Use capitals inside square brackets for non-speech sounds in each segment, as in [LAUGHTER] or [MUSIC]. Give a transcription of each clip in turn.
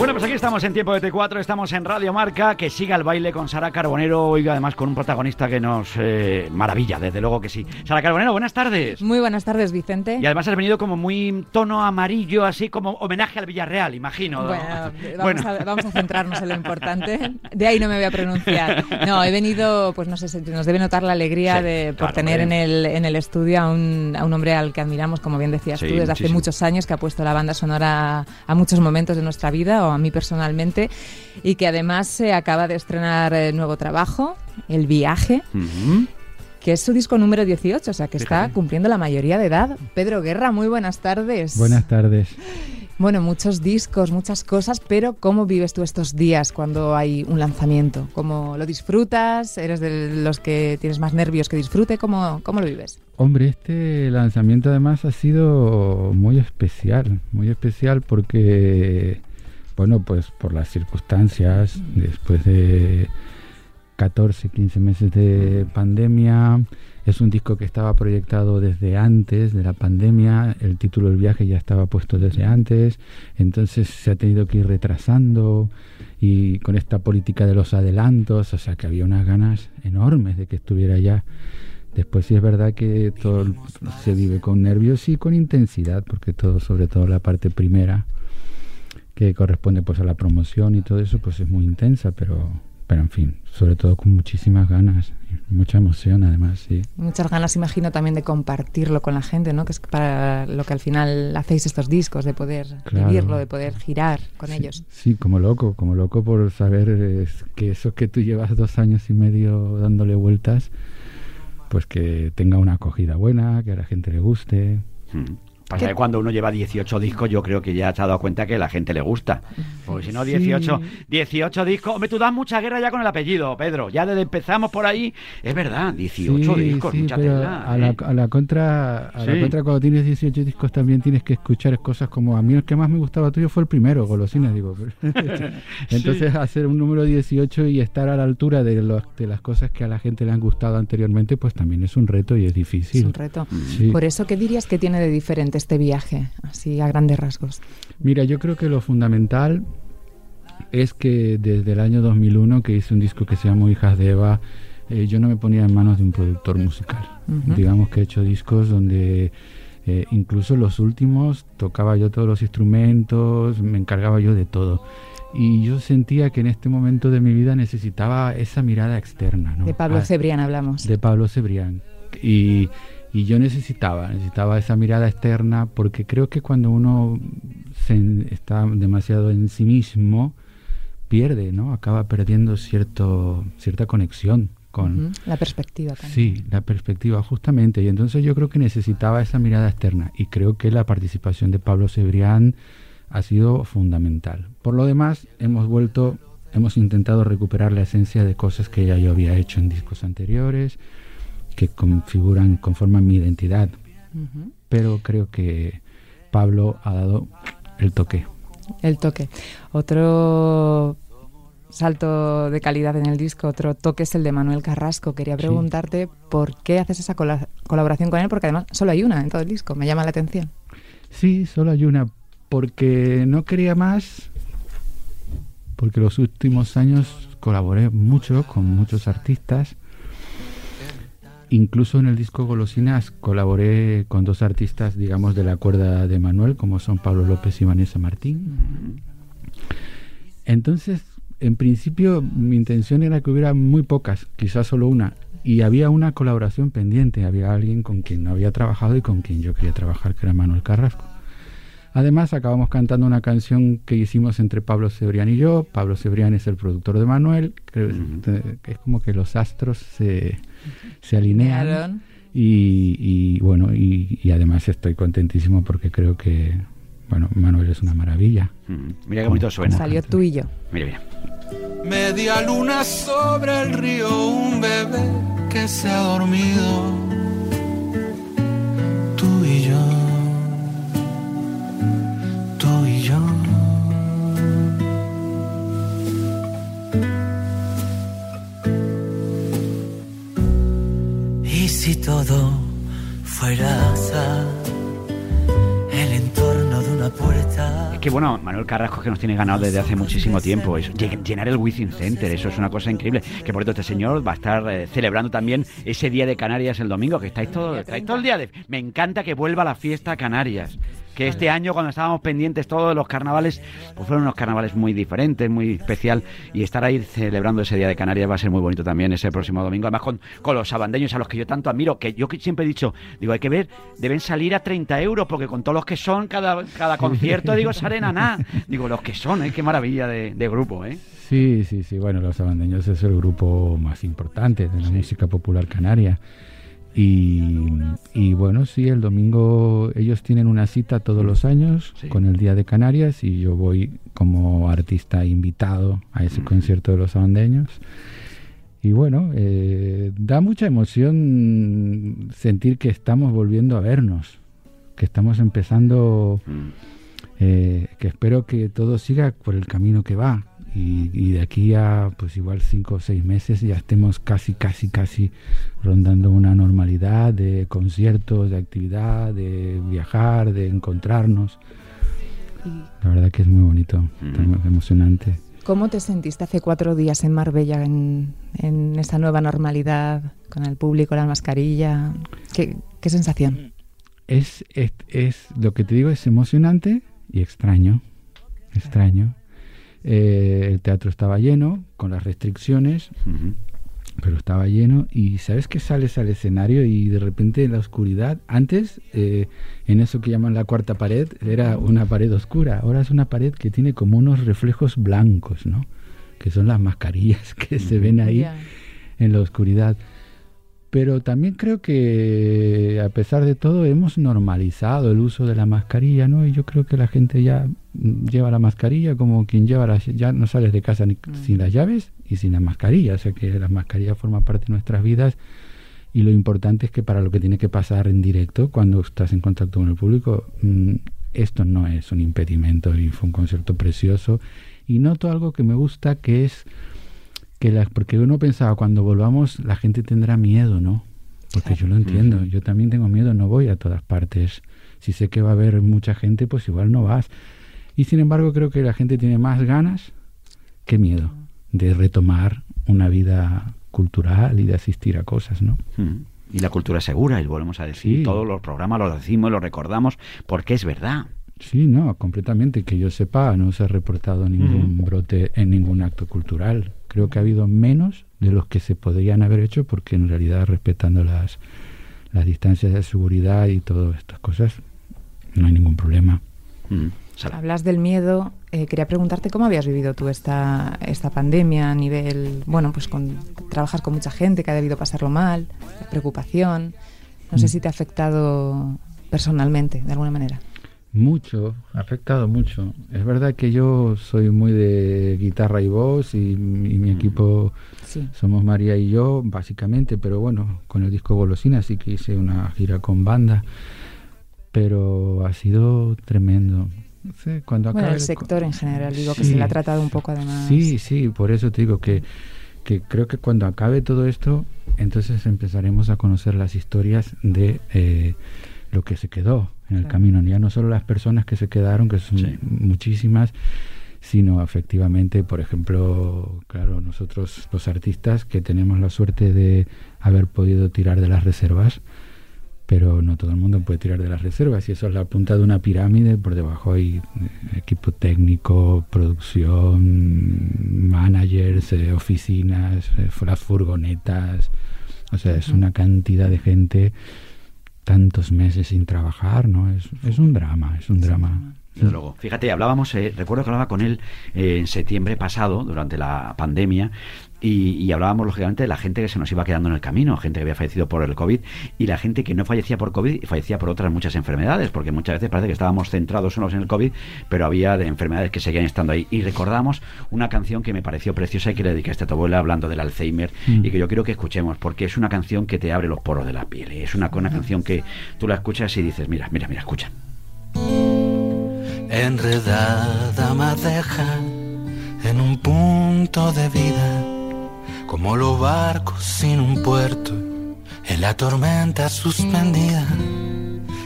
Bueno, pues aquí estamos en tiempo de T4, estamos en Radio Marca, que siga el baile con Sara Carbonero, oiga, además con un protagonista que nos eh, maravilla, desde luego que sí. Sara Carbonero, buenas tardes. Muy buenas tardes, Vicente. Y además has venido como muy tono amarillo, así como homenaje al Villarreal, imagino. [LAUGHS] Bueno, vamos, A, centrarnos en lo importante. De ahí no me voy a pronunciar. No, he venido, pues no sé, nos debe notar la alegría de por tener en el, en el estudio a un, a un hombre al que admiramos, como bien decías tú, desde hace muchos años, que ha puesto la banda sonora a muchos momentos de nuestra vida a mí personalmente, y que además se acaba de estrenar el nuevo trabajo, El Viaje. que es su disco número 18, o sea que está cumpliendo la mayoría de edad. Pedro Guerra, muy buenas tardes. Buenas tardes. Bueno, muchos discos, muchas cosas, pero ¿cómo vives tú estos días cuando hay un lanzamiento? ¿Cómo lo disfrutas? ¿Eres de los que tienes más nervios que disfrute? ¿Cómo, cómo lo vives? Hombre, este lanzamiento además ha sido muy especial, muy especial porque bueno, pues por las circunstancias, después de 14, 15 meses de pandemia, es un disco que estaba proyectado desde antes de la pandemia, el título del viaje ya estaba puesto desde antes, entonces se ha tenido que ir retrasando y con esta política de los adelantos, o sea que había unas ganas enormes de que estuviera ya. Después sí es verdad que todo se vive con nervios y con intensidad, porque todo, sobre todo la parte primera, que corresponde pues a la promoción y todo eso, pues es muy intensa, pero, pero en fin, sobre todo con muchísimas ganas, mucha emoción además, sí. Muchas ganas, imagino, también de compartirlo con la gente, ¿no? Que es para lo que al final hacéis estos discos, de poder vivirlo, de poder girar con ellos. Sí, como loco, como loco por saber que eso que tú llevas dos años y medio dándole vueltas, pues que tenga una acogida buena, que a la gente le guste. Hmm. Pasa que cuando uno lleva 18 discos, yo creo que ya se ha dado cuenta que la gente le gusta. Porque si no, 18, 18 discos. Hombre, tú das mucha guerra ya con el apellido, Pedro. Ya desde empezamos por ahí. Es verdad, 18 discos, mucha A, la, ¿eh? a, la, contra, a la contra, cuando tienes 18 discos, también tienes que escuchar cosas como a mí el que más me gustaba tuyo fue el primero, Golosines, digo. [LAUGHS] [LAUGHS] Entonces, hacer un número 18 y estar a la altura de, los, de las cosas que a la gente le han gustado anteriormente, pues también es un reto y es difícil. Es un reto. Por eso, ¿qué dirías que tiene de diferente? Este viaje, así a grandes rasgos? Mira, yo creo que lo fundamental es que desde el año 2001, que hice un disco que se llama Hijas de Eva, eh, yo no me ponía en manos de un productor musical. Digamos que he hecho discos donde eh, incluso los últimos tocaba yo todos los instrumentos, me encargaba yo de todo. Y yo sentía que en este momento de mi vida necesitaba esa mirada externa. De Pablo ah, Cebrián hablamos. De Pablo Cebrián. Y, y yo necesitaba, necesitaba esa mirada externa porque creo que cuando uno se está demasiado en sí mismo, pierde, ¿no? Acaba perdiendo cierto, cierta conexión con... La perspectiva también. Sí, la perspectiva, justamente. Y entonces yo creo que necesitaba esa mirada externa y creo que la participación de Pablo Cebrián ha sido fundamental. Por lo demás, hemos vuelto, hemos intentado recuperar la esencia de cosas que ya yo había hecho en discos anteriores, que configuran, conforman mi identidad. Pero creo que Pablo ha dado el toque. El toque. Otro salto de calidad en el disco, otro toque es el de Manuel Carrasco. Quería preguntarte por qué haces esa colaboración con él, porque además solo hay una en todo el disco, me llama la atención. Sí, solo hay una, porque no quería más, porque los últimos años colaboré mucho con muchos artistas Incluso en el disco Golosinas colaboré con dos artistas, digamos, de la cuerda de Manuel, como son Pablo López y Vanessa Martín. Entonces, en principio, mi intención era que hubiera muy pocas, quizás solo una. Y había una colaboración pendiente, había alguien con quien no había trabajado y con quien yo quería trabajar, que era Manuel Carrasco. Además, acabamos cantando una canción que hicimos entre Pablo Cebrián y yo. Pablo Cebrián es el productor de Manuel. que es como que los astros se, se alinean. Y, bueno, y, además estoy contentísimo porque creo que, bueno, Manuel es una maravilla. Mira qué bonito suena. Salió tú y yo. Mira, mira. Media luna sobre el río, un bebé que se ha dormido si todo fuera el entorno de una puerta. Es que bueno, Manuel Carrasco que nos tiene ganado desde hace muchísimo tiempo. Es llenar el Wizzing Center, eso es una cosa increíble. Que por cierto, este señor va a estar eh, celebrando también ese día de Canarias el domingo, que estáis todo, estáis todo el día de. Me encanta que vuelva la fiesta a Canarias que este año cuando estábamos pendientes todos los carnavales, pues fueron unos carnavales muy diferentes, muy especial, y estar ahí celebrando ese Día de Canarias va a ser muy bonito también ese próximo domingo, además con, con los sabandeños a los que yo tanto admiro, que yo siempre he dicho, digo, hay que ver, deben salir a 30 euros, porque con todos los que son, cada, cada concierto, digo, salen a nada, digo, los que son, ¿eh? qué maravilla de, grupo, ¿eh? Sí, sí, sí, bueno, los sabandeños es el grupo más importante de la música popular canaria. Y, bueno, sí, el domingo ellos tienen una cita todos los años con el Día de Canarias y yo voy como artista invitado a ese concierto de los abandeños. Y bueno, eh, da mucha emoción sentir que estamos volviendo a vernos, que estamos empezando, eh, que espero que todo siga por el camino que va, y, de aquí a pues igual cinco o seis meses ya estemos casi, casi, casi rondando una normalidad de conciertos, de actividad, de viajar, de encontrarnos. La verdad que es muy bonito, muy emocionante. ¿Cómo te sentiste hace cuatro días en Marbella en, en esta nueva normalidad, con el público, la mascarilla? ¿Qué, qué sensación? Es, es, es, lo que te digo, es emocionante y extraño. Extraño eh, el teatro estaba lleno, con las restricciones, pero estaba lleno. Y sabes que sales al escenario y de repente en la oscuridad, antes eh, en eso que llaman la cuarta pared, era una pared oscura, ahora es una pared que tiene como unos reflejos blancos, ¿no? Que son las mascarillas [LAUGHS] que se ven ahí en la oscuridad. Pero también creo que a pesar de todo hemos normalizado el uso de la mascarilla, ¿no? Y yo creo que la gente ya lleva la mascarilla como quien lleva la, ya no sales de casa ni, mm. sin las llaves y sin la mascarilla, o sea que la mascarilla forma parte de nuestras vidas y lo importante es que para lo que tiene que pasar en directo cuando estás en contacto con el público, mm, esto no es un impedimento y fue un concierto precioso y noto algo que me gusta que es que las, porque uno pensaba cuando volvamos la gente tendrá miedo, ¿no? Porque yo lo entiendo, yo también tengo miedo, no voy a todas partes. Si sé que va a haber mucha gente, pues igual no vas. Y sin embargo creo que la gente tiene más ganas que miedo de retomar una vida cultural y de asistir a cosas, ¿no? Y la cultura segura, y volvemos a decir, todos los programas los decimos, los recordamos, porque es verdad. Sí, no, completamente. Que yo sepa, no se ha reportado ningún brote en ningún acto cultural. Creo que ha habido menos de los que se podrían haber hecho porque en realidad respetando las, las distancias de seguridad y todas estas cosas, no hay ningún problema. Hablas del miedo. Eh, quería preguntarte cómo habías vivido tú esta, esta pandemia a nivel, bueno, pues con, trabajas con mucha gente que ha debido pasarlo mal, preocupación. No sé mm. si te ha afectado personalmente, de alguna manera. Mucho, ha afectado mucho. Es verdad que yo soy muy de guitarra y voz y, mi equipo somos María y yo, básicamente, pero bueno, con el disco Golosina sí que hice una gira con banda, pero ha sido tremendo. cuando bueno, el sector en general, digo que se le ha tratado un poco además. Sí, sí, por eso te digo que, que creo que cuando acabe todo esto, entonces empezaremos a conocer las historias de eh, lo que se quedó en el camino, ya no solo las personas que se quedaron, que son muchísimas, sino efectivamente, por ejemplo, claro, nosotros los artistas que tenemos la suerte de haber podido tirar de las reservas, pero no todo el mundo puede tirar de las reservas y eso es la punta de una pirámide, por debajo hay eh, equipo técnico, producción, managers, eh, oficinas, eh, las furgonetas, o sea, es una cantidad de gente tantos meses sin trabajar, ¿no? Es, es un drama, es un drama. Desde luego. Fíjate, hablábamos, eh, recuerdo que hablaba con él eh, en septiembre pasado, durante la pandemia, y, hablábamos lógicamente de la gente que se nos iba quedando en el camino, gente que había fallecido por el COVID y la gente que no fallecía por COVID y fallecía por otras muchas enfermedades, porque muchas veces parece que estábamos centrados solos en el COVID, pero había de enfermedades que seguían estando ahí. Y recordamos una canción que me pareció preciosa y que le dedicaste a tu abuela hablando del Alzheimer mm. y que yo quiero que escuchemos, porque es una canción que te abre los poros de la piel. Es una, una canción que tú la escuchas y dices, mira, mira, mira, escucha. Enredada madeja en un punto de vida como los barcos sin un puerto en la tormenta suspendida,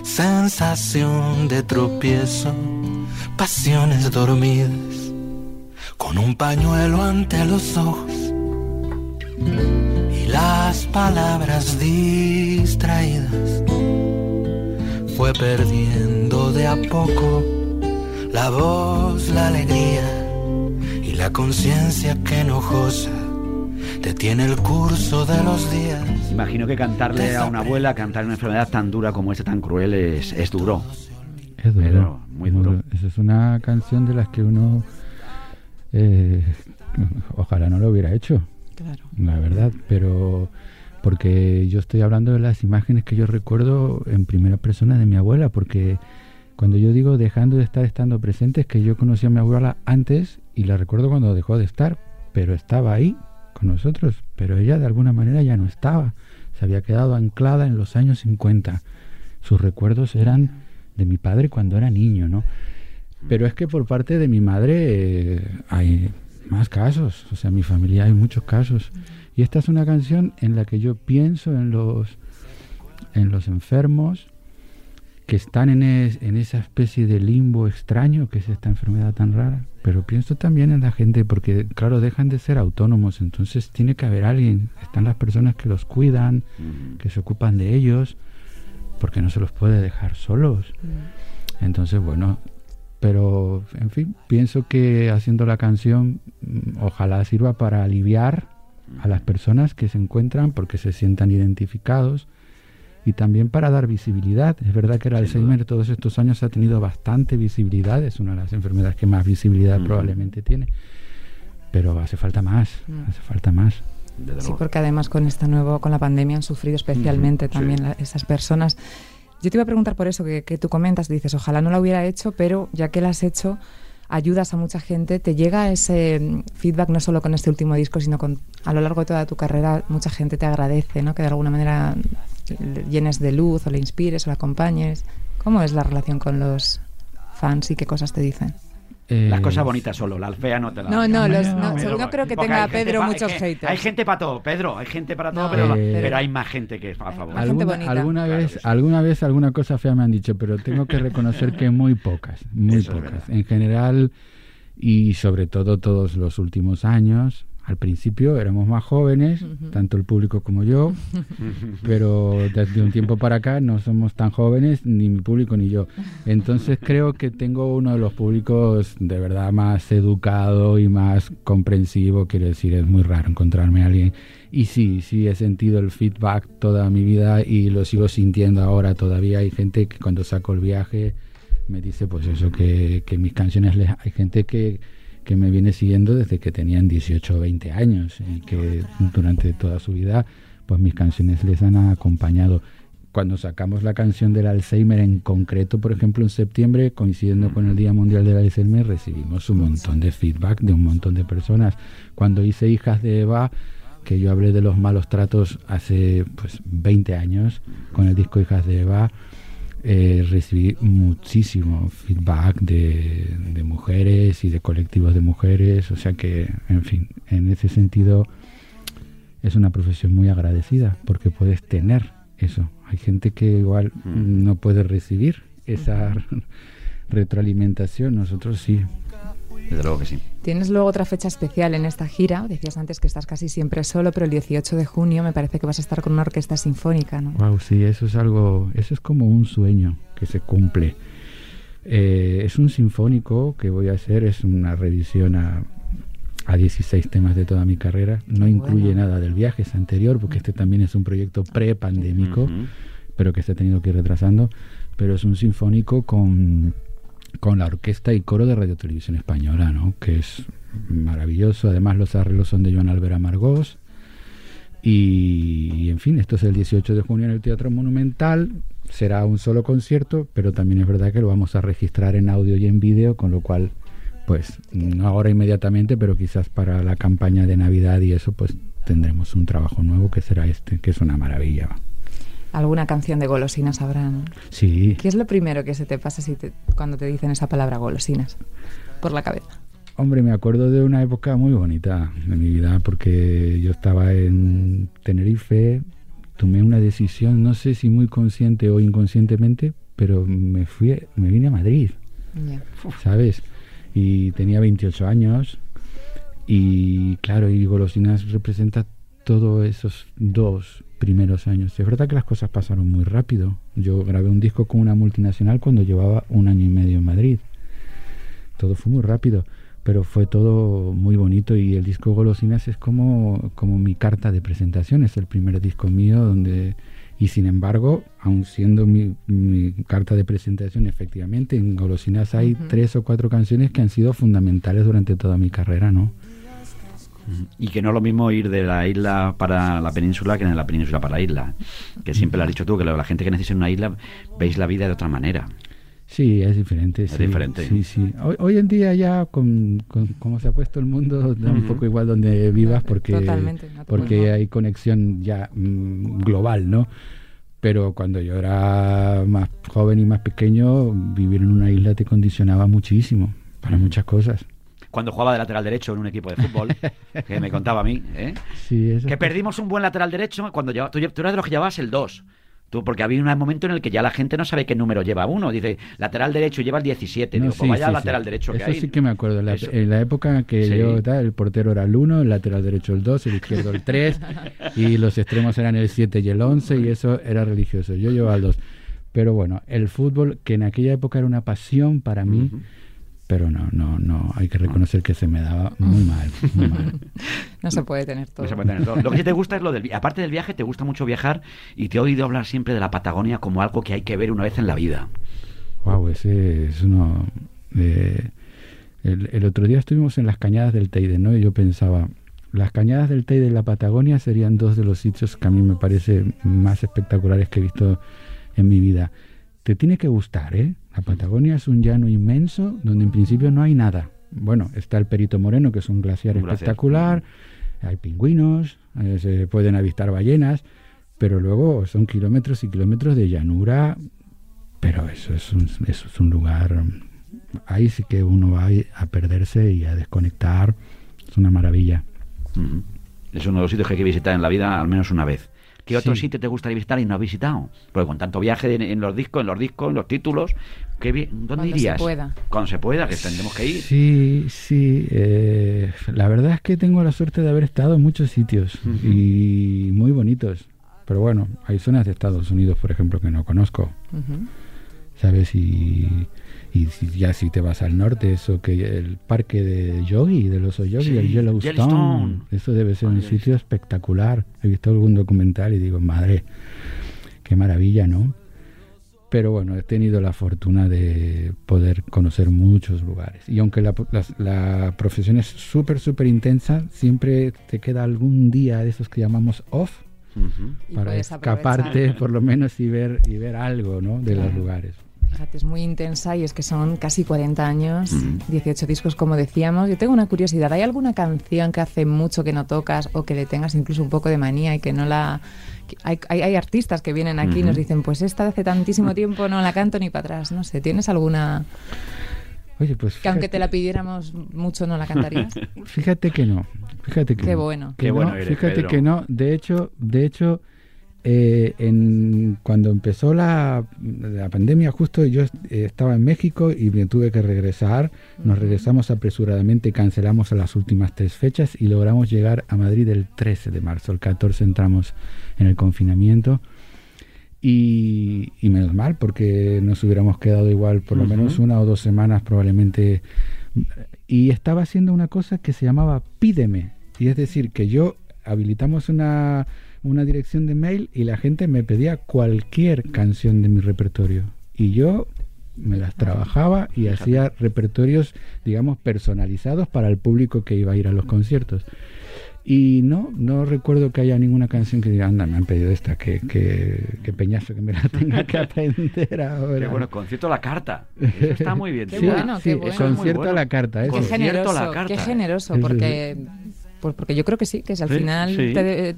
sensación de tropiezo, pasiones dormidas, con un pañuelo ante los ojos y las palabras distraídas. Fue perdiendo de a poco la voz, la alegría y la conciencia que enojosa detiene el curso de los días. Imagino que cantarle a una abuela, cantar una enfermedad tan dura como esta, tan cruel, es, es duro. Es duro, Pero muy duro. Esa es una canción de las que uno eh, ojalá no lo hubiera hecho, Claro. la verdad, pero porque yo estoy hablando de las imágenes que yo recuerdo en primera persona de mi abuela, porque cuando yo digo dejando de estar estando presente es que yo conocí a mi abuela antes y la recuerdo cuando dejó de estar, pero estaba ahí con nosotros, pero ella de alguna manera ya no estaba, se había quedado anclada en los años 50. Sus recuerdos eran de mi padre cuando era niño, ¿no? Pero es que por parte de mi madre eh, hay más casos, o sea, en mi familia hay muchos casos. Y esta es una canción en la que yo pienso en los, en los enfermos que están en, es- en esa especie de limbo extraño que es esta enfermedad tan rara. Pero pienso también en la gente porque, claro, dejan de ser autónomos, entonces tiene que haber alguien. Están las personas que los cuidan, Mm. que se ocupan de ellos, porque no se los puede dejar solos. Entonces, bueno, pero en fin, pienso que haciendo la canción mm, ojalá sirva para aliviar a las personas que se encuentran porque se sientan identificados y también para dar visibilidad. Es verdad que el Sin Alzheimer todos estos años ha tenido bastante visibilidad, es una de las enfermedades que más visibilidad probablemente tiene, pero hace falta más, Mm. hace falta más. Sí, porque además con esta nuevo, con la pandemia han sufrido especialmente también sí. la- esas personas. Yo te iba a preguntar por eso que, que tú comentas, dices, ojalá no la hubiera hecho, pero ya que la has hecho, ayudas a mucha gente, te llega ese mm, feedback no solo con este último disco, sino con a lo largo de toda tu carrera, mucha gente te agradece, ¿no? Que de alguna manera llenes de luz o le inspires o le acompañes. ¿Cómo es la relación con los fans y qué cosas te dicen? Las Eh, cosas bonitas solo, las feas no te las No, no, los- no, no creo que tenga hay gente Pedro pa- muchos es que haters. Hay gente para todo, Pedro, hay gente para todo, No, pero, eh, pero hay más gente que a favor. Alguna, alguna Claro vez, sí. alguna vez alguna cosa fea me han dicho, pero tengo que reconocer que muy pocas, muy Eso pocas. En general y sobre todo todos los últimos años. Al principio éramos más jóvenes, tanto el público como yo, [LAUGHS] pero desde un tiempo para acá no somos tan jóvenes, ni mi público ni yo. Entonces creo que tengo uno de los públicos de verdad más educado y más comprensivo. Quiero decir, es muy raro encontrarme a alguien. Y sí, sí, he sentido el feedback toda mi vida y lo sigo sintiendo ahora todavía. Hay gente que cuando saco el viaje me dice pues eso, que, que mis canciones, les, hay gente que que me viene siguiendo desde que tenían 18 o 20 años y que durante toda su vida pues mis canciones les han acompañado. Cuando sacamos la canción del Alzheimer en concreto, por ejemplo, en septiembre, coincidiendo con el Día Mundial del Alzheimer, recibimos un montón de feedback de un montón de personas. Cuando hice Hijas de Eva, que yo hablé de los malos tratos hace pues 20 años con el disco Hijas de Eva, eh, recibí muchísimo feedback de, de mujeres y de colectivos de mujeres, o sea que, en fin, en ese sentido es una profesión muy agradecida porque puedes tener eso. Hay gente que igual Mm. no puede recibir esa [LAUGHS] retroalimentación, nosotros sí. Desde luego que sí. Tienes luego otra fecha especial en esta gira. Decías antes que estás casi siempre solo, pero el 18 de junio me parece que vas a estar con una orquesta sinfónica, ¿no? Wow, sí, eso es algo, eso es como un sueño que se cumple. Eh, es un sinfónico que voy a hacer, es una revisión a, a 16 temas de toda mi carrera. No Qué incluye bueno. nada del viaje, es anterior, porque este también es un proyecto pre-pandémico, Ujú. pero que se ha tenido que ir retrasando. Pero es un sinfónico con, con la orquesta y coro de Radio Televisión Española, ¿no? que es maravilloso. Además, los arreglos son de Joan Albert Amargós. Y, y, en fin, esto es el 18 de junio en el Teatro Monumental. Será un solo concierto, pero también es verdad que lo vamos a registrar en audio y en vídeo, con lo cual, pues, no ahora inmediatamente, pero quizás para la campaña de Navidad y eso, pues tendremos un trabajo nuevo que será este, que es una maravilla. Alguna canción de golosinas habrá, ¿no? Sí. ¿Qué es lo primero que se te pasa si te- cuando te dicen esa palabra golosinas por la cabeza? Hombre, me acuerdo de una época muy bonita de mi vida porque yo estaba en Tenerife tomé una decisión, no sé si muy consciente o inconscientemente, pero me fui, me vine a Madrid, ¿sabes? Y tenía 28 años y claro, y Golosinas representa todos esos dos primeros años. Es verdad que las cosas pasaron muy rápido. Yo grabé un disco con una multinacional cuando llevaba un año y medio en Madrid. Todo fue muy rápido pero fue todo muy bonito y el disco Golosinas es como, como mi carta de presentación, es el primer disco mío donde... Y sin embargo, aun siendo mi, mi carta de presentación, efectivamente, en Golosinas hay tres o cuatro canciones que han sido fundamentales durante toda mi carrera, ¿no? Y que no es lo mismo ir de la isla para la península que de la península para la isla. Que siempre lo has dicho tú, que la gente que necesita una isla veis la vida de otra manera. Sí, es diferente. Es diferente. Sí, sí. Hoy, hoy, en día ya, con, con cómo se ha puesto el mundo, da un poco igual donde vivas porque, porque hay conexión ya mm, global, ¿no? Pero cuando yo era más joven y más pequeño, vivir en una isla te condicionaba muchísimo para muchas cosas cuando jugaba de lateral derecho en un equipo de fútbol, [LAUGHS] que me contaba a mí, ¿eh? sí, que perdimos un buen lateral derecho cuando llevaba, tú, tú eras de los que llevabas el 2 porque había un momento en el que ya la gente no sabe qué número lleva uno. Dice, lateral derecho lleva el 17. No, Digo, pues vaya lateral derecho que Eso sí que me acuerdo. en la época que yo, el portero era el 1, el lateral derecho el 2, el izquierdo el 3, [LAUGHS] y los extremos eran el 7 y el 11, y eso era religioso. Yo llevaba el 2. Pero bueno, el fútbol, que en aquella época era una pasión para mí, pero no, no, no, hay que reconocer que se me daba muy mal, muy mal. [LAUGHS] No se puede tener todo. Lo que te gusta es lo del aparte del viaje, te gusta mucho viajar y te he oído hablar siempre de la Patagonia como algo que hay que ver una vez en la vida. Wow, ese es uno el, el, otro día estuvimos en las cañadas del Teide, ¿no? Y yo pensaba, las cañadas del Teide y la Patagonia serían dos de los sitios que a mí me parece más espectaculares que he visto en mi vida. Te tiene que gustar, ¿eh? La Patagonia es un llano inmenso donde en principio no hay nada. Bueno, está el Perito Moreno, que es un glaciar espectacular, hay pingüinos, eh, se pueden avistar ballenas, pero luego son kilómetros y kilómetros de llanura, pero eso es un, eso es un lugar, ahí sí que uno va a perderse y a desconectar, es una maravilla. Es uno de los sitios que hay que visitar en la vida al menos una vez. ¿Qué otro sitio te gustaría visitar y no has visitado? Porque con tanto viaje en, los discos, en los discos, en los títulos, ¿qué, ¿dónde Cuando irías? Se pueda. Cuando se pueda, que tendremos que ir. Sí, sí. Eh, la verdad es que tengo la suerte de haber estado en muchos sitios y muy bonitos. Pero bueno, hay zonas de Estados Unidos, por ejemplo, que no conozco. ¿Sabes? Y y ya si te vas al norte, eso que el parque de Yogi, del oso Yogi, el Yellowstone, eso debe ser un sitio espectacular. He visto algún documental y digo, madre, qué maravilla, ¿no? Pero bueno, he tenido la fortuna de poder conocer muchos lugares. Y aunque la, la profesión es súper, súper intensa, siempre te queda algún día de esos que llamamos off, para escaparte por lo menos y ver y ver algo ¿no? de los lugares. Fíjate, es muy intensa y es que son casi 40 años, 18 discos como decíamos. Yo tengo una curiosidad, ¿hay alguna canción que hace mucho que no tocas o que le tengas incluso un poco de manía y que no la... Hay, hay, artistas que vienen aquí y nos dicen, pues esta hace tantísimo tiempo no la canto ni para atrás. No sé, ¿tienes alguna... Oye, pues que aunque te la pidiéramos mucho no la cantarías. [LAUGHS] Fíjate que no. Fíjate que Qué bueno. Qué bueno fíjate que no. De hecho, de hecho eh, en, cuando empezó la, la, pandemia, justo yo estaba en México y me tuve que regresar. Nos regresamos apresuradamente, cancelamos a las últimas tres fechas y logramos llegar a Madrid el 13 de marzo. El 14 entramos en el confinamiento. Y, menos mal, porque nos hubiéramos quedado igual por lo menos una o dos semanas probablemente. Y estaba haciendo una cosa que se llamaba Pídeme. Y es decir, que yo habilitamos una una dirección de mail y la gente me pedía cualquier canción de mi repertorio. Y yo me las trabajaba y hacía repertorios, digamos, personalizados para el público que iba a ir a los conciertos. Y no, no recuerdo que haya ninguna canción que diga, anda, me han pedido esta, que, que, peñazo que me la tenga que aprender ahora. Qué bueno, concierto a la carta. [LAUGHS] Eso está muy bien. qué bueno, qué bueno. concierto a la carta. Qué generoso, qué generoso, porque pues porque yo creo que sí, que si al final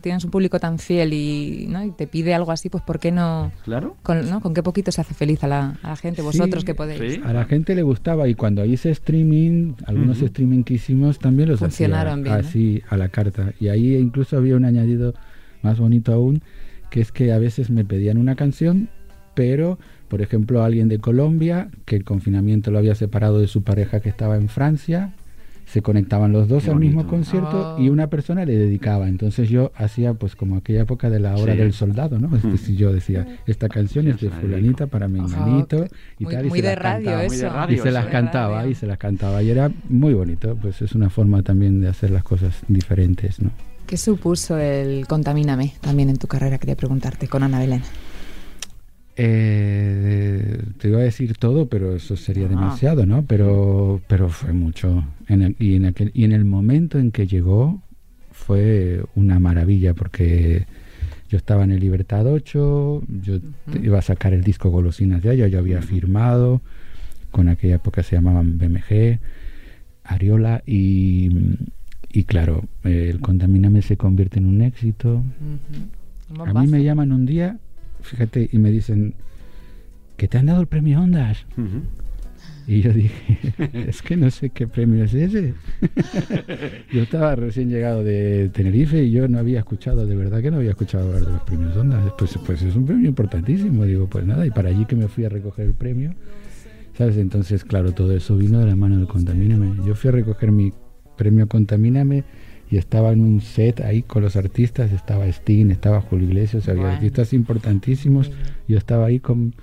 tienes un público tan fiel y, ¿no? y, te pide algo así, pues ¿por qué no? Claro. Con, ¿no? ¿Con qué poquito se hace feliz a la, gente? Vosotros que podéis. A la gente le gustaba y cuando hice streaming, algunos streaming que hicimos también los Funcionaron bien, así a la carta. Y ahí incluso había un añadido más bonito aún que es que a veces me pedían una canción, pero, por ejemplo, alguien de Colombia, que el confinamiento lo había separado de su pareja que estaba en Francia, se conectaban los dos al mismo concierto Oh. y una persona le dedicaba. Entonces yo hacía pues como aquella época de la hora Sí. del soldado, ¿no? Es Mm. decir, yo decía, esta canción es de fulanita para menganito Ojo, y muy- tal, y muy se de las radio cantaba. eso. Muy de Y radio se las cantaba, Radio. y se las cantaba. Y era muy bonito, pues es una forma también de hacer las cosas diferentes, ¿no? ¿Qué supuso el Contamíname también en tu carrera? Quería preguntarte con Ana Belén. Eh, te iba a decir todo, pero eso sería Ah. demasiado, ¿no? Pero, pero fue mucho. En el- y, en aquel, y en el momento en que llegó fue una maravilla porque yo estaba en el Libertad 8, yo te- iba a sacar el disco Golosinas de allá, yo había firmado, con aquella época se llamaban BMG, Ariola y, y claro, el Contamíname se convierte en un éxito. A mí me llaman un día, fíjate, y me dicen que te han dado el premio Ondas. Y yo dije, [LAUGHS] es que no sé qué premio es ese. [LAUGHS] yo estaba recién llegado de Tenerife y yo no había escuchado, de verdad que no había escuchado hablar de los premios Ondas. Pues, pues es un premio importantísimo. Digo, pues nada, y para allí que me fui a recoger el premio, ¿sabes? Entonces, claro, todo eso vino de la mano del Contamíname. Yo fui a recoger mi premio Contamíname y estaba en un set ahí con los artistas, estaba Sting, estaba Julio Iglesias, había Bueno. artistas importantísimos, yo estaba ahí con,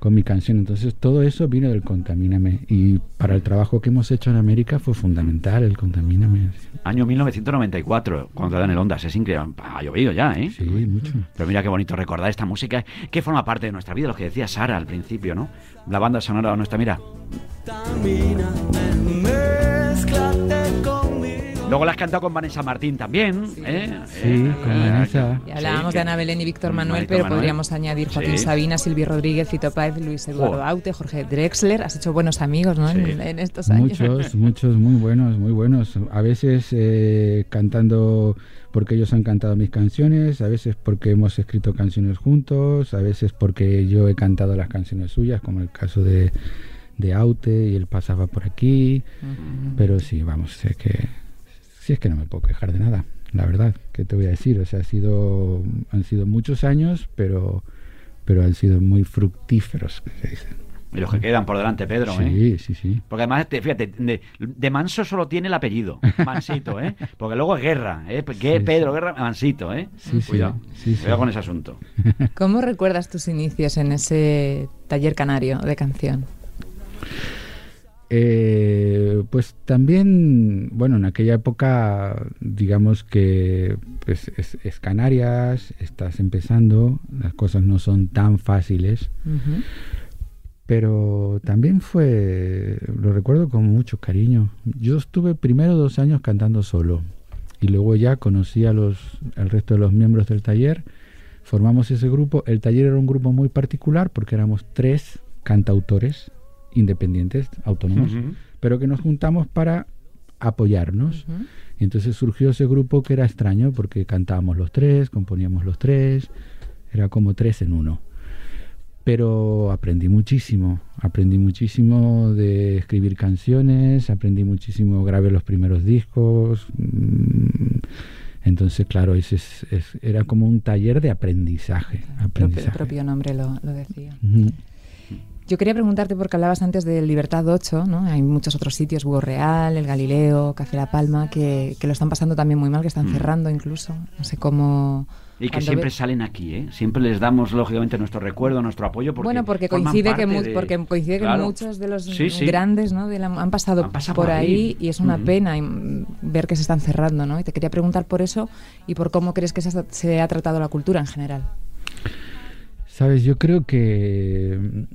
con mi canción, entonces todo eso vino del Contamíname y para el trabajo que hemos hecho en América fue fundamental el Contamíname, Año 1994, cuando te dan el Ondas. Es increíble. Ha llovido ya, ¿eh? sí, mucho. Pero mira qué bonito recordar esta música que forma parte de nuestra vida, lo que decía Sara al principio, ¿no? La banda sonora nuestra, mira. Luego la has cantado con Vanessa Martín también, ¿eh? Sí, Eh, con eh, Vanessa. Ya hablábamos sí, de Ana Belén y Víctor Manuel, pero Manuel. podríamos añadir Joaquín Sí. Sabina, Silvio Rodríguez, Fito Páez, Luis Eduardo. Aute, Jorge Drexler. Has hecho buenos amigos, ¿no? En, Sí. en estos años. Muchos, muchos, muy buenos, muy buenos. A veces eh, cantando porque ellos han cantado mis canciones, a veces porque hemos escrito canciones juntos, a veces porque yo he cantado las canciones suyas, como el caso de, de Aute y él pasaba por aquí. Pero sí, vamos, sé que sí es que no me puedo quejar de nada, la verdad, ¿qué te voy a decir? O sea, ha sido, han sido muchos años, pero, pero han sido muy fructíferos, que se dice. Y los que quedan por delante, Pedro, ¿eh? Sí, sí, sí. Porque además, te- fíjate, de, de Manso solo tiene el apellido, Mansito, ¿eh? [LAUGHS] Porque luego es Guerra, ¿eh? Que Sí, Pedro Guerra, Mansito, ¿eh? Sí, sí, Cuidado, sí, sí. cuidado con ese asunto. ¿Cómo recuerdas tus inicios en ese taller canario de canción? Eh, pues también, bueno, en aquella época, digamos que pues, es, es Canarias, estás empezando, las cosas no son tan fáciles, Ujú. pero también fue, lo recuerdo con mucho cariño. Yo estuve primero dos años cantando solo y luego ya conocí a los, al resto de los miembros del taller, formamos ese grupo. El taller era un grupo muy particular porque éramos tres cantautores independientes, autónomos, Ujú. pero que nos juntamos para apoyarnos. Ujú. Y entonces surgió ese grupo que era extraño porque cantábamos los tres, componíamos los tres, era como tres en uno. Pero aprendí muchísimo, aprendí muchísimo de escribir canciones, aprendí muchísimo, grabé los primeros discos. mm, Entonces, claro, ese es- es- era como un taller de aprendizaje. El propio, el aprendizaje. propio nombre lo, lo decía. Ujú. Yo quería preguntarte, porque hablabas antes del Libertad 8, ¿no? Hay muchos otros sitios, Búho Real, el Galileo, Café La Palma, que, que lo están pasando también muy mal, que están Mm. cerrando incluso. No sé cómo... Y que siempre ve- salen aquí, ¿eh? Siempre les damos, lógicamente, nuestro recuerdo, nuestro apoyo. Porque bueno, porque coincide que, parte mu- de- porque coincide que Claro. muchos de los Sí, sí. grandes ¿no? de la- han pasado Han pasado por por ahí ahí. y es una Ujú. pena mm, ver que se están cerrando, ¿no? Y te quería preguntar por eso y por cómo crees que se ha, se ha tratado la cultura en general. Sabes, yo creo que mm,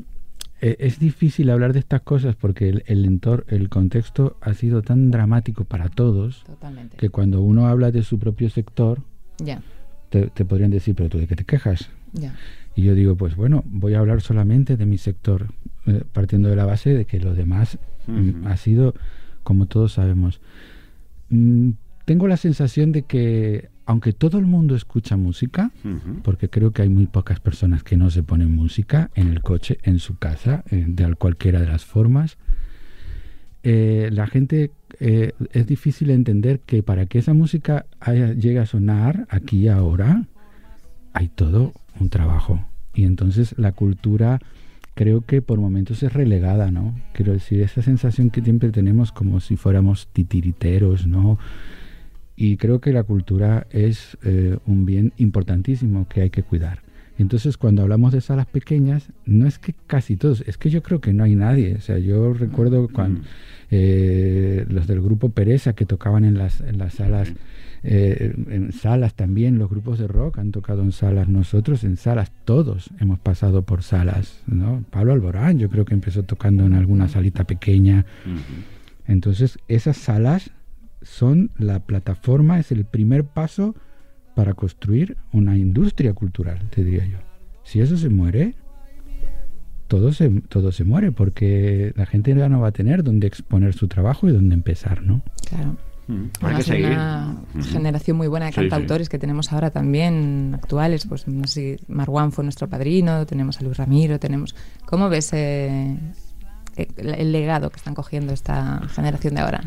es difícil hablar de estas cosas porque el, el entorno, el contexto ha sido tan dramático para todos Totalmente. que cuando uno habla de su propio sector Ya, te, te podrían decir, pero tú de qué te quejas. ya. Y yo digo, pues bueno, voy a hablar solamente de mi sector, eh, partiendo de la base de que lo demás mm, ha sido, como todos sabemos. Mm, tengo la sensación de que, aunque todo el mundo escucha música, porque creo que hay muy pocas personas que no se ponen música en el coche, en su casa, eh, de cualquiera de las formas. Eh, la gente eh, es difícil entender que para que esa música haya- llegue a sonar aquí y ahora, hay todo un trabajo. Y entonces la cultura creo que por momentos es relegada, ¿no? Quiero decir, esa sensación que siempre tenemos como si fuéramos titiriteros, ¿no? Y creo que la cultura es eh, un bien importantísimo que hay que cuidar. Entonces, cuando hablamos de salas pequeñas, no es que casi todos, es que yo creo que no hay nadie. O sea, yo recuerdo mm. cuando eh, los del grupo Pereza que tocaban en las, en las salas eh, en salas también, los grupos de rock han tocado en salas, nosotros en salas, todos hemos pasado por salas, ¿no? Pablo Alborán yo creo que empezó tocando en alguna salita pequeña. Entonces, esas salas son la plataforma, es el primer paso para construir una industria cultural, te diría yo. Si eso se muere, todo se, todo se muere, porque la gente ya no va a tener dónde exponer su trabajo y dónde empezar, ¿no? Claro. Mm. una generación muy buena de cantautores que tenemos ahora también, actuales. Pues no sé, Marwan fue nuestro padrino, tenemos a Luis Ramiro, tenemos... ¿Cómo ves eh, el legado que están cogiendo esta generación de ahora?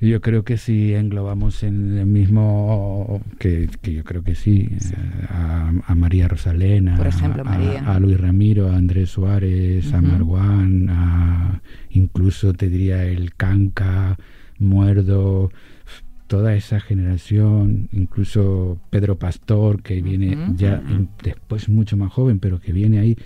Yo creo que si englobamos en el mismo, que, yo creo que sí, eh, a, María Rosalena, Por ejemplo, a, Luis Ramiro, a Andrés Suárez, a Marwan, a incluso te diría el Canca, Muerdo, toda esa generación, incluso Pedro Pastor, que viene ya después mucho más joven, pero que viene ahí.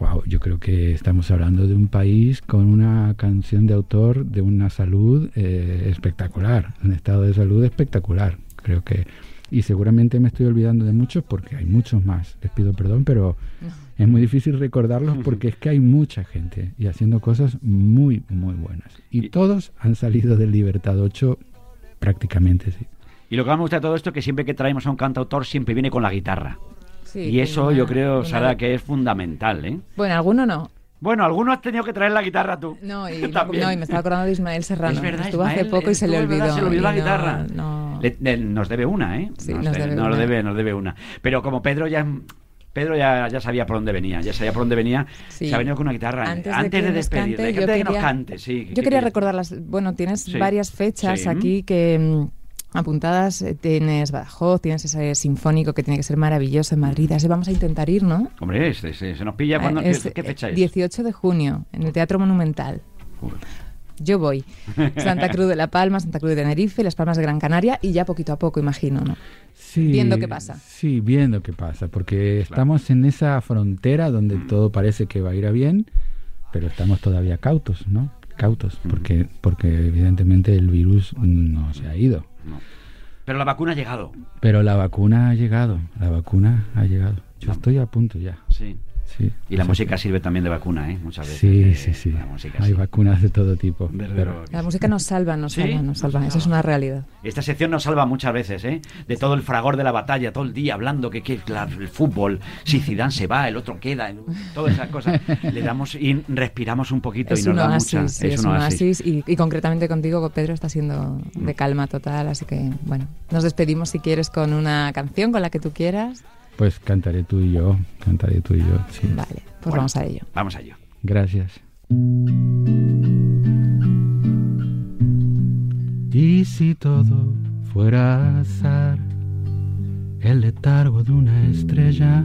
Wow, yo creo que estamos hablando de un país con una canción de autor de una salud eh, espectacular, un estado de salud espectacular. Creo que y seguramente me estoy olvidando de muchos porque hay muchos más. Les pido perdón, pero es muy difícil recordarlos [LAUGHS] porque es que hay mucha gente y haciendo cosas muy, muy buenas. Y, todos han salido del Libertad 8 prácticamente, sí. Y lo que más me gusta de todo esto es que siempre que traemos a un cantautor siempre viene con la guitarra. Y eso yo creo, Sara, que es fundamental, ¿eh? Bueno, alguno no. Bueno, alguno has tenido que traer la guitarra tú. No, y, [LAUGHS] no, y me estaba acordando de Ismael Serrano. Es verdad, Estuvo hace poco y se le olvidó. se le olvidó la guitarra. nos debe una, ¿eh? Sí, nos, debe, nos, debe, nos debe una. Pero como Pedro ya Pedro ya, ya, sabía por dónde venía, ya sabía por dónde venía, se ha venido con una guitarra antes, de, despedir, de, yo quería, que nos cante, sí. Yo quería recordarlas, bueno, tienes varias fechas aquí que mm, apuntadas. Eh, tienes Badajoz, tienes ese sinfónico que tiene que ser maravilloso en Madrid. Así vamos a intentar ir, ¿no? Hombre, se nos pilla cuando. ¿qué, fecha es? 18 de junio, en el Teatro Monumental. Yo voy. [LAUGHS] Santa Cruz de la Palma, Santa Cruz de Tenerife, Las Palmas de Gran Canaria y ya poquito a poco, imagino, ¿no? Sí, viendo qué pasa. Sí, viendo qué pasa, porque estamos en esa frontera donde mm. todo parece que va a ir a bien, pero estamos todavía cautos, ¿no? Cautos, mm. porque, porque evidentemente el virus no se ha ido. Pero la vacuna ha llegado. Pero la vacuna ha llegado, la vacuna ha llegado. Yo estoy a punto ya. Sí. Y la música sirve también de vacuna, ¿eh? Muchas veces. Sí, sí, sí. Hay vacunas de todo tipo. La música nos salva, nos salva, nos salva. Eso es una realidad. Esta sección nos salva muchas veces, ¿eh? De todo el fragor de la batalla, todo el día hablando que, que el fútbol, si Zidane se va, el otro queda, todas esas cosas. Le damos y respiramos un poquito y nos da mucha. es, un oasis. Y, y, concretamente contigo, Pedro, está siendo de calma total. Así que, bueno, nos despedimos si quieres con una canción con la que tú quieras. Pues cantaré tú y yo, cantaré tú y yo, sí. Vale, pues vamos a ello. Vamos a ello. Gracias. Y si todo fuera azar, el letargo de una estrella,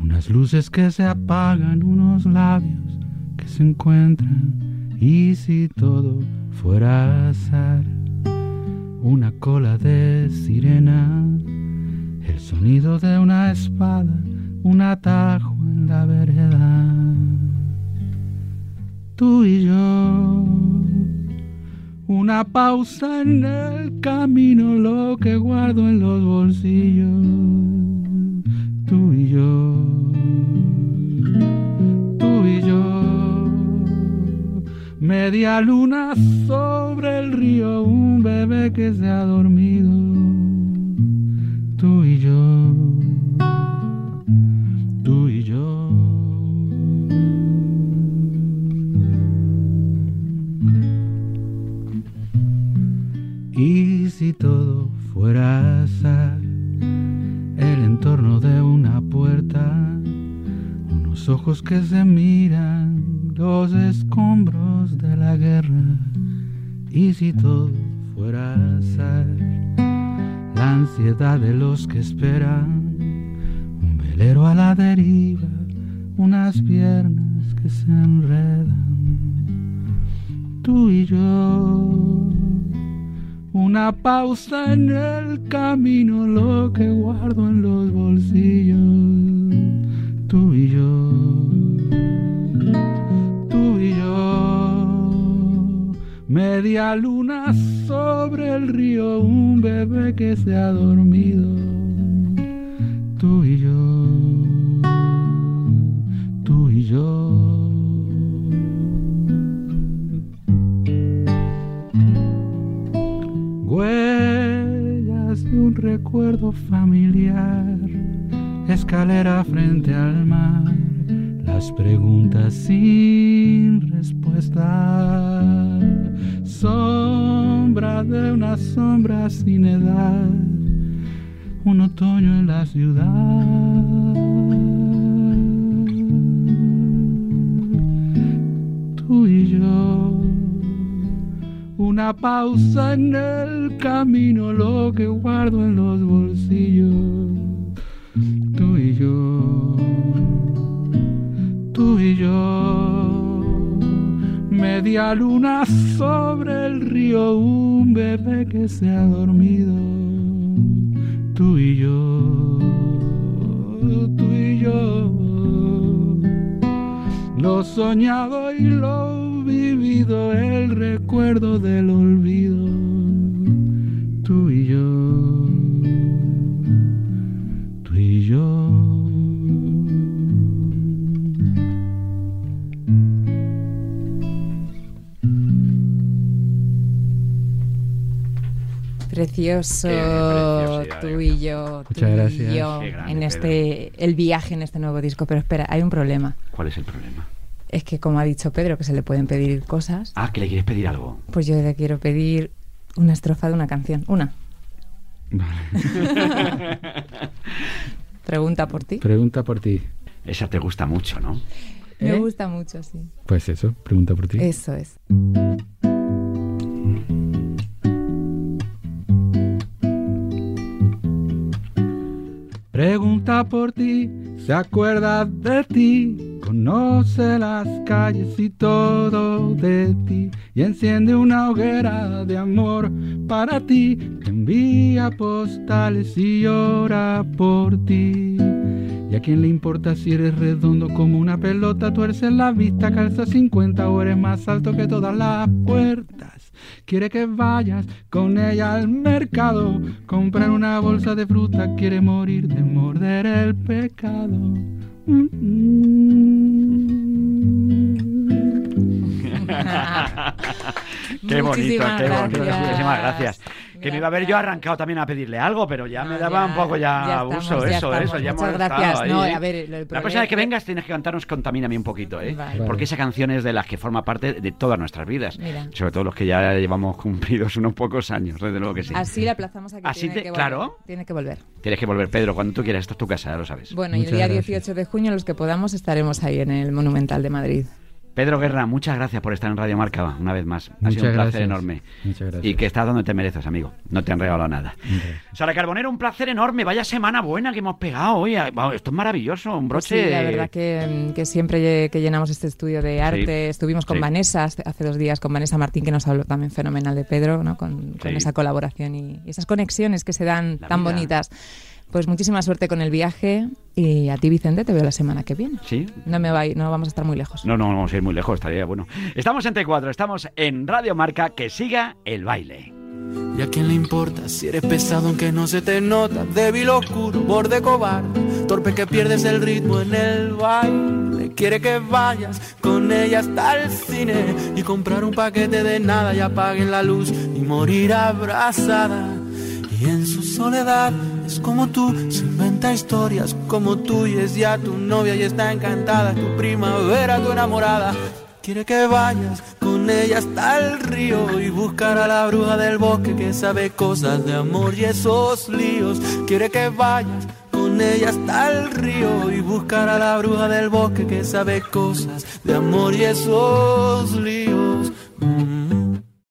unas luces que se apagan, unos labios que se encuentran, y si todo fuera azar, una cola de sirena, el sonido de una espada, un atajo en la vereda. Tú y yo, una pausa en el camino, lo que guardo en los bolsillos. Tú y yo, tú y yo, media luna sobre el río, un bebé que se ha dormido que se miran, los escombros de la guerra, y si todo fuera azar la ansiedad de los que esperan, un velero a la deriva, unas piernas que se enredan. Tú y yo, una pausa en el camino, lo que guardo en los bolsillos. Tú y yo, yo, media luna sobre el río, un bebé que se ha dormido. Tú y yo, tú y yo. Huellas de un recuerdo familiar, escalera frente al mar, las preguntas sin respuesta, sombra de una sombra sin edad, un otoño en la ciudad. Tú y yo una pausa en el camino, lo que guardo en los bolsillos. Tú y yo, tú y yo, media luna sobre el río, un bebé que se ha dormido. Tú y yo, tú y yo, lo soñado y lo vivido el recuerdo del olvido, Precioso, tú y yo, tú y yo, en este, el viaje en este nuevo disco. Pero espera, hay un problema. ¿Cuál es el problema? Es que como ha dicho Pedro, que se le pueden pedir cosas, Ah, que le quieres pedir algo. pues yo le quiero pedir una estrofa de una canción. Una. [LAUGHS] Pregunta por ti. Pregunta por ti. Esa te gusta mucho, ¿no? Me ¿Eh? gusta mucho, sí. Pues eso, pregunta por ti. Eso es. Pregunta por ti, se acuerda de ti, conoce las calles y todo de ti, y enciende una hoguera de amor para ti, te envía postales y llora por ti. Y a quién le importa si eres redondo como una pelota, tuerces la vista, calza 50 o eres más alto que todas las puertas. Quiere que vayas con ella al mercado, comprar una bolsa de fruta, quiere morir de morder el pecado. Mm, mm. [LAUGHS] [LAUGHS] Qué bonito, qué bonito. gracias. Muchísimas gracias. Que me iba a haber yo arrancado también a pedirle algo, pero ya me daba ya- un poco ya, ya abuso estamos, ya eso, estamos. eso. Ya Muchas hemos gracias. ahí, No, a ver, el La próxima vez que vengas tienes que cantarnos Contamíname un poquito, ¿eh? Vale. Porque esa canción es de las que forma parte de todas nuestras vidas. Mira. Sobre todo los que ya llevamos cumplidos unos pocos años, desde luego que sí. Así la aplazamos a que Así tiene te- que volver. claro. Tiene que volver. Tienes que volver, Pedro, cuando tú quieras. Esto es tu casa, ya lo sabes. Bueno, y el día gracias. 18 de junio, los que podamos, estaremos ahí en el Monumental de Madrid. Pedro Guerra, muchas gracias por estar en Radio Marca una vez más. Ha Muchas sido un placer gracias. enorme. Muchas gracias. Y que estás donde te mereces, amigo. No te han regalado nada. Hombre. Sara Carbonero, un placer enorme. Vaya semana buena que hemos pegado hoy. Ah, Esto es maravilloso. Un broche. sí, la verdad que, que siempre que llenamos este estudio de arte, estuvimos con sí. Vanessa hace dos días, con Vanessa Martín, que nos habló también fenomenal de Pedro, ¿no? con, con Sí. esa colaboración y, y esas conexiones que se dan La tan vida. bonitas. Pues muchísima suerte con el viaje y a ti, Vicente, te veo la semana que viene. Sí. No, me va, a ir- no vamos a estar muy lejos. No, no, no vamos a ir muy lejos, estaría bueno. Estamos en T4, estamos en Radio Marca, que siga el baile. ¿Y a quién le importa si eres pesado aunque no se te nota? Débil, oscuro, borde cobarde, torpe que pierdes el ritmo en el baile. Quiere que vayas con ella hasta el cine y comprar un paquete de nada y apaguen la luz y morir abrazada. Y en su soledad es como tú, se inventa historias como tú y es ya tu novia y está encantada, tu primavera, tu enamorada. Quiere que vayas con ella hasta el río y buscar a la bruja del bosque que sabe cosas de amor y esos líos. Quiere que vayas con ella hasta el río y buscar a la bruja del bosque que sabe cosas de amor y esos líos.